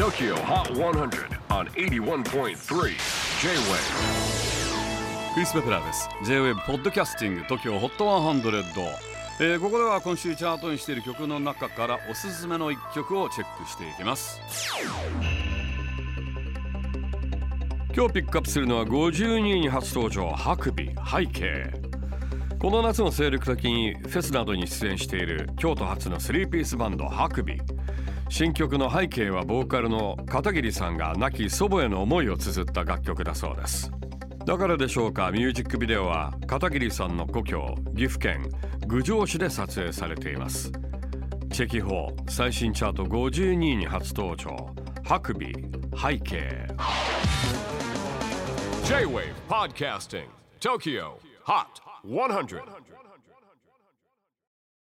TOKYO HOT 100 on 81.3 J-WAVE クリス・ベプラーです。J-WAVE ポッドキャスティング TOKYO HOT 100、えーここでは今週チャートにしている曲の中からおすすめの一曲をチェックしていきます。今日ピックアップするのは52位に初登場ハクビ背景この夏の精力的にフェスなどに出演している京都発のスリーピースバンドハクビ。新曲の背景はボーカルの片桐さんが亡き祖母への思いを綴った楽曲だそうです。だからでしょうかミュージックビデオは片桐さんの故郷岐阜県郡上市で撮影されています。チェキホー最新チャート52位に初登場。ハクビ背景。J-WAVE PODCASTING TOKYO HOT 100